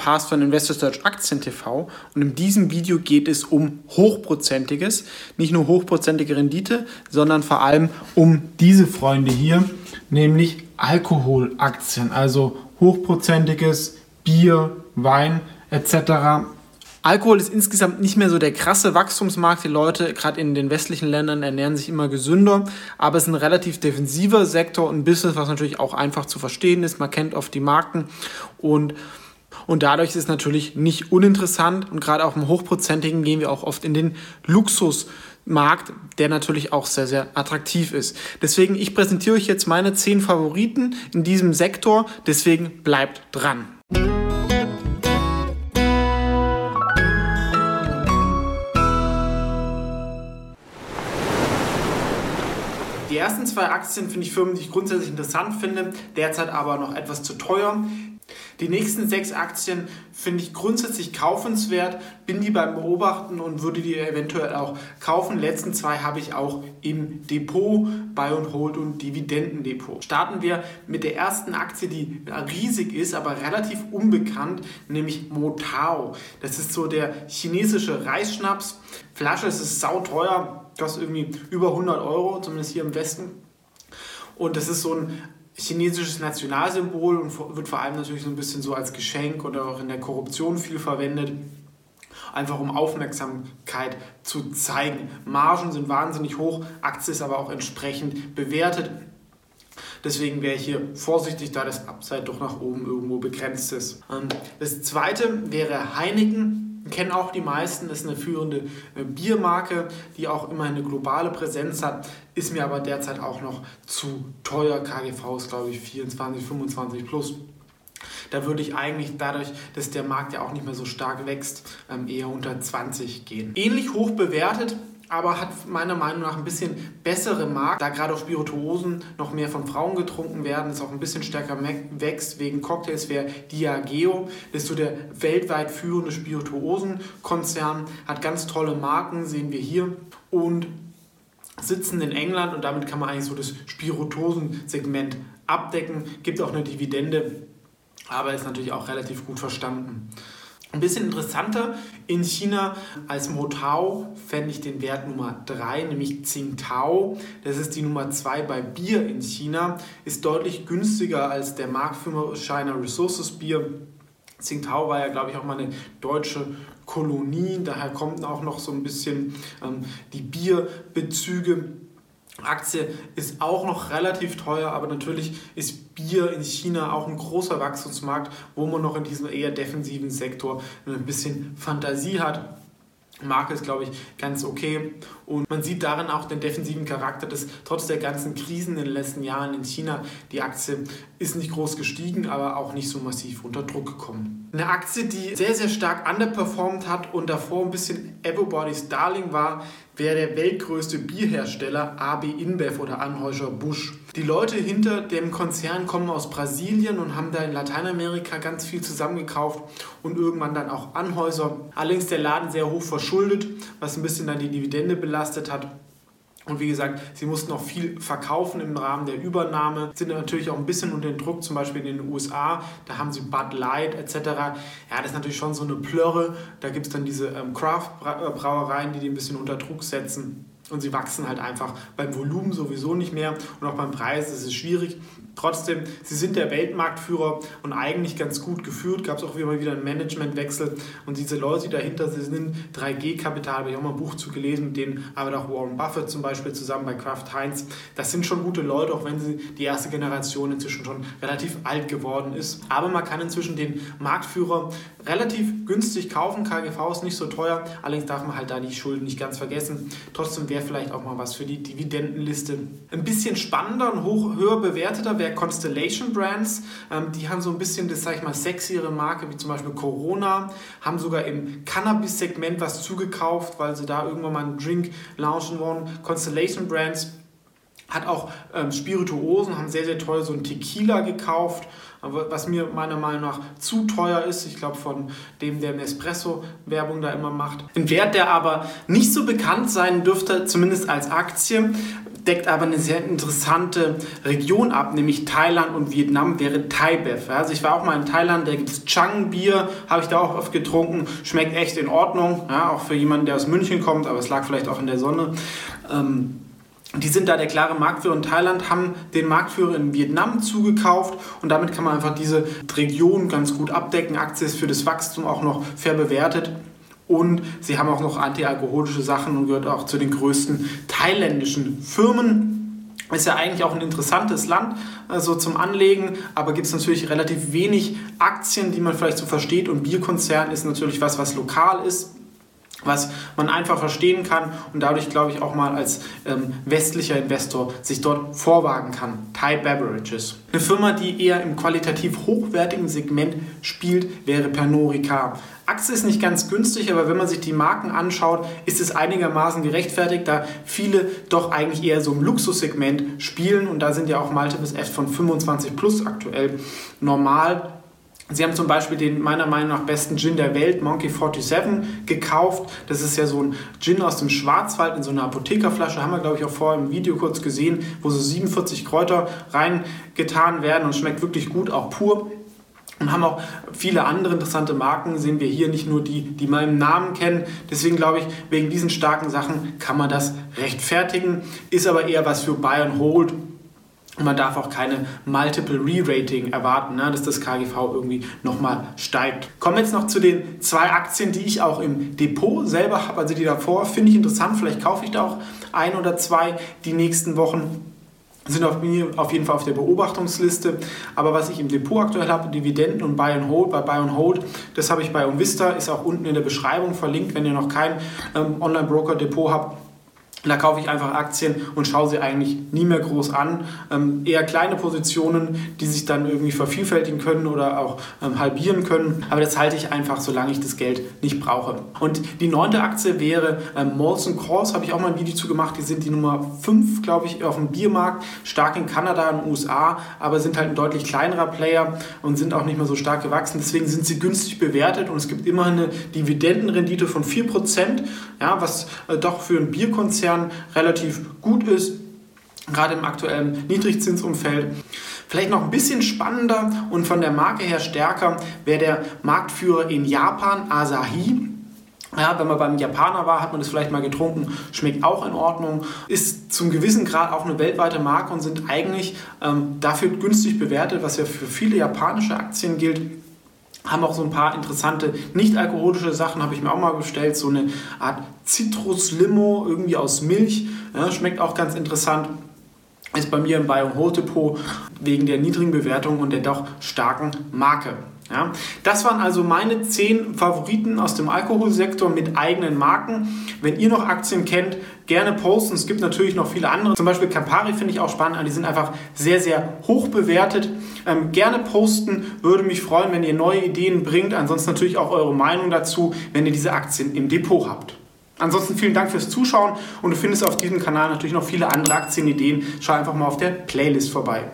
Past von Investor Search Aktien TV und in diesem Video geht es um hochprozentiges, nicht nur hochprozentige Rendite, sondern vor allem um diese Freunde hier, nämlich Alkoholaktien, also hochprozentiges Bier, Wein etc. Alkohol ist insgesamt nicht mehr so der krasse Wachstumsmarkt. Die Leute, gerade in den westlichen Ländern, ernähren sich immer gesünder. Aber es ist ein relativ defensiver Sektor und Business, was natürlich auch einfach zu verstehen ist. Man kennt oft die Marken und und dadurch ist es natürlich nicht uninteressant und gerade auch im Hochprozentigen gehen wir auch oft in den Luxusmarkt, der natürlich auch sehr, sehr attraktiv ist. Deswegen, ich präsentiere euch jetzt meine zehn Favoriten in diesem Sektor. Deswegen bleibt dran. Die ersten zwei Aktien finde ich Firmen, die ich grundsätzlich interessant finde, derzeit aber noch etwas zu teuer. Die nächsten sechs Aktien finde ich grundsätzlich kaufenswert, bin die beim Beobachten und würde die eventuell auch kaufen. Die letzten zwei habe ich auch im Depot, Buy and Hold und Dividendendepot. Starten wir mit der ersten Aktie, die riesig ist, aber relativ unbekannt, nämlich Motao. Das ist so der chinesische Reisschnaps. Flasche ist es sauteuer, kostet irgendwie über 100 Euro, zumindest hier im Westen. Und das ist so ein chinesisches Nationalsymbol und wird vor allem natürlich so ein bisschen so als Geschenk oder auch in der Korruption viel verwendet. Einfach um Aufmerksamkeit zu zeigen. Margen sind wahnsinnig hoch, Aktie ist aber auch entsprechend bewertet. Deswegen wäre ich hier vorsichtig, da das Upside doch nach oben irgendwo begrenzt ist. Das zweite wäre Heineken kennen auch die meisten, ist eine führende äh, Biermarke, die auch immer eine globale Präsenz hat, ist mir aber derzeit auch noch zu teuer. KGV ist glaube ich 24, 25 plus. Da würde ich eigentlich dadurch, dass der Markt ja auch nicht mehr so stark wächst, ähm, eher unter 20 gehen. Ähnlich hoch bewertet aber hat meiner Meinung nach ein bisschen bessere Markt, da gerade auch Spirituosen noch mehr von Frauen getrunken werden, es auch ein bisschen stärker wächst wegen Cocktails, wäre Diageo, das ist so der weltweit führende Spirituosenkonzern, hat ganz tolle Marken, sehen wir hier und sitzen in England und damit kann man eigentlich so das Spirituosensegment abdecken, gibt auch eine Dividende, aber ist natürlich auch relativ gut verstanden. Ein bisschen interessanter in China als Motao fände ich den Wert Nummer 3, nämlich Tsingtao. Das ist die Nummer 2 bei Bier in China. Ist deutlich günstiger als der Marktführer China Resources Bier. Tsingtao war ja, glaube ich, auch mal eine deutsche Kolonie. Daher kommen auch noch so ein bisschen ähm, die Bierbezüge. Aktie ist auch noch relativ teuer, aber natürlich ist Bier in China auch ein großer Wachstumsmarkt, wo man noch in diesem eher defensiven Sektor ein bisschen Fantasie hat. Marke ist, glaube ich, ganz okay. Und man sieht darin auch den defensiven Charakter, dass trotz der ganzen Krisen in den letzten Jahren in China die Aktie ist nicht groß gestiegen, aber auch nicht so massiv unter Druck gekommen. Eine Aktie, die sehr, sehr stark underperformed hat und davor ein bisschen Everybody's Darling war, wäre der weltgrößte Bierhersteller AB InBev oder Anheuser-Busch. Die Leute hinter dem Konzern kommen aus Brasilien und haben da in Lateinamerika ganz viel zusammengekauft und irgendwann dann auch Anhäuser. Allerdings der Laden sehr hoch verschuldet, was ein bisschen dann die Dividende belastet hat. Und wie gesagt, sie mussten auch viel verkaufen im Rahmen der Übernahme, sind natürlich auch ein bisschen unter den Druck, zum Beispiel in den USA, da haben sie Bud Light etc. Ja, das ist natürlich schon so eine Plörre, da gibt es dann diese ähm, Craft-Brauereien, die die ein bisschen unter Druck setzen. Und sie wachsen halt einfach beim Volumen sowieso nicht mehr und auch beim Preis ist es schwierig. Trotzdem, sie sind der Weltmarktführer und eigentlich ganz gut geführt. Gab es auch immer wieder einen Managementwechsel. Und diese Leute, die dahinter sind, 3G-Kapital, habe ich auch mal ein Buch zu gelesen, mit denen arbeitet auch Warren Buffett zum Beispiel zusammen bei Kraft Heinz. Das sind schon gute Leute, auch wenn sie die erste Generation inzwischen schon relativ alt geworden ist. Aber man kann inzwischen den Marktführer relativ günstig kaufen. KGV ist nicht so teuer. Allerdings darf man halt da die Schulden nicht ganz vergessen. Trotzdem wäre vielleicht auch mal was für die Dividendenliste. Ein bisschen spannender und hoch, höher bewerteter wäre Constellation Brands. Ähm, die haben so ein bisschen das, sag ich mal, sexiere Marke, wie zum Beispiel Corona, haben sogar im Cannabis-Segment was zugekauft, weil sie da irgendwann mal einen Drink launchen wollen. Constellation Brands hat auch ähm, Spirituosen, haben sehr, sehr toll so ein Tequila gekauft was mir meiner Meinung nach zu teuer ist. Ich glaube, von dem, der Nespresso Werbung da immer macht. Ein Wert, der aber nicht so bekannt sein dürfte, zumindest als Aktie, deckt aber eine sehr interessante Region ab, nämlich Thailand und Vietnam, wäre Thaibev. Also ich war auch mal in Thailand, da gibt es Chang Bier, habe ich da auch oft getrunken, schmeckt echt in Ordnung, ja, auch für jemanden, der aus München kommt, aber es lag vielleicht auch in der Sonne. Ähm, die sind da der klare Marktführer in Thailand, haben den Marktführer in Vietnam zugekauft und damit kann man einfach diese Region ganz gut abdecken. Aktie ist für das Wachstum auch noch fair bewertet. Und sie haben auch noch antialkoholische Sachen und gehört auch zu den größten thailändischen Firmen. Ist ja eigentlich auch ein interessantes Land also zum Anlegen, aber gibt es natürlich relativ wenig Aktien, die man vielleicht so versteht. Und Bierkonzern ist natürlich was, was lokal ist was man einfach verstehen kann und dadurch, glaube ich, auch mal als ähm, westlicher Investor sich dort vorwagen kann. Thai Beverages. Eine Firma, die eher im qualitativ hochwertigen Segment spielt, wäre Pernod Ricard. Aktie ist nicht ganz günstig, aber wenn man sich die Marken anschaut, ist es einigermaßen gerechtfertigt, da viele doch eigentlich eher so im Luxussegment spielen und da sind ja auch Multiples F von 25 plus aktuell normal. Sie haben zum Beispiel den meiner Meinung nach besten Gin der Welt, Monkey 47, gekauft. Das ist ja so ein Gin aus dem Schwarzwald in so einer Apothekerflasche. Haben wir, glaube ich, auch vorher im Video kurz gesehen, wo so 47 Kräuter reingetan werden und schmeckt wirklich gut, auch pur. Und haben auch viele andere interessante Marken, sehen wir hier nicht nur die, die im Namen kennen. Deswegen glaube ich, wegen diesen starken Sachen kann man das rechtfertigen. Ist aber eher was für Buy and Hold man darf auch keine Multiple Re-Rating erwarten, ne, dass das KGV irgendwie nochmal steigt. Kommen jetzt noch zu den zwei Aktien, die ich auch im Depot selber habe, also die davor, finde ich interessant. Vielleicht kaufe ich da auch ein oder zwei die nächsten Wochen sind auf, mir auf jeden Fall auf der Beobachtungsliste. Aber was ich im Depot aktuell habe, Dividenden und Buy and Hold, bei Buy and Hold, das habe ich bei Umvista, ist auch unten in der Beschreibung verlinkt, wenn ihr noch kein ähm, Online-Broker-Depot habt da kaufe ich einfach Aktien und schaue sie eigentlich nie mehr groß an. Ähm, eher kleine Positionen, die sich dann irgendwie vervielfältigen können oder auch ähm, halbieren können. Aber das halte ich einfach, solange ich das Geld nicht brauche. Und die neunte Aktie wäre ähm, Molson Coors, habe ich auch mal ein Video zu gemacht. Die sind die Nummer 5, glaube ich, auf dem Biermarkt. Stark in Kanada und USA, aber sind halt ein deutlich kleinerer Player und sind auch nicht mehr so stark gewachsen. Deswegen sind sie günstig bewertet und es gibt immer eine Dividendenrendite von 4%, ja, was äh, doch für einen Bierkonzern Konzern relativ gut ist, gerade im aktuellen Niedrigzinsumfeld. Vielleicht noch ein bisschen spannender und von der Marke her stärker wäre der Marktführer in Japan, Asahi. Ja, wenn man beim Japaner war, hat man das vielleicht mal getrunken, schmeckt auch in Ordnung, ist zum gewissen Grad auch eine weltweite Marke und sind eigentlich ähm, dafür günstig bewertet, was ja für viele japanische Aktien gilt haben auch so ein paar interessante nicht-alkoholische Sachen, habe ich mir auch mal bestellt. So eine Art Zitrus-Limo, irgendwie aus Milch. Ja, schmeckt auch ganz interessant. Ist bei mir im Bio Hold Depot wegen der niedrigen Bewertung und der doch starken Marke. Ja, das waren also meine zehn Favoriten aus dem Alkoholsektor mit eigenen Marken. Wenn ihr noch Aktien kennt, gerne posten. Es gibt natürlich noch viele andere. Zum Beispiel Campari finde ich auch spannend. Die sind einfach sehr, sehr hoch bewertet. Ähm, gerne posten. Würde mich freuen, wenn ihr neue Ideen bringt. Ansonsten natürlich auch eure Meinung dazu, wenn ihr diese Aktien im Depot habt. Ansonsten vielen Dank fürs Zuschauen und du findest auf diesem Kanal natürlich noch viele andere Aktienideen. Schau einfach mal auf der Playlist vorbei.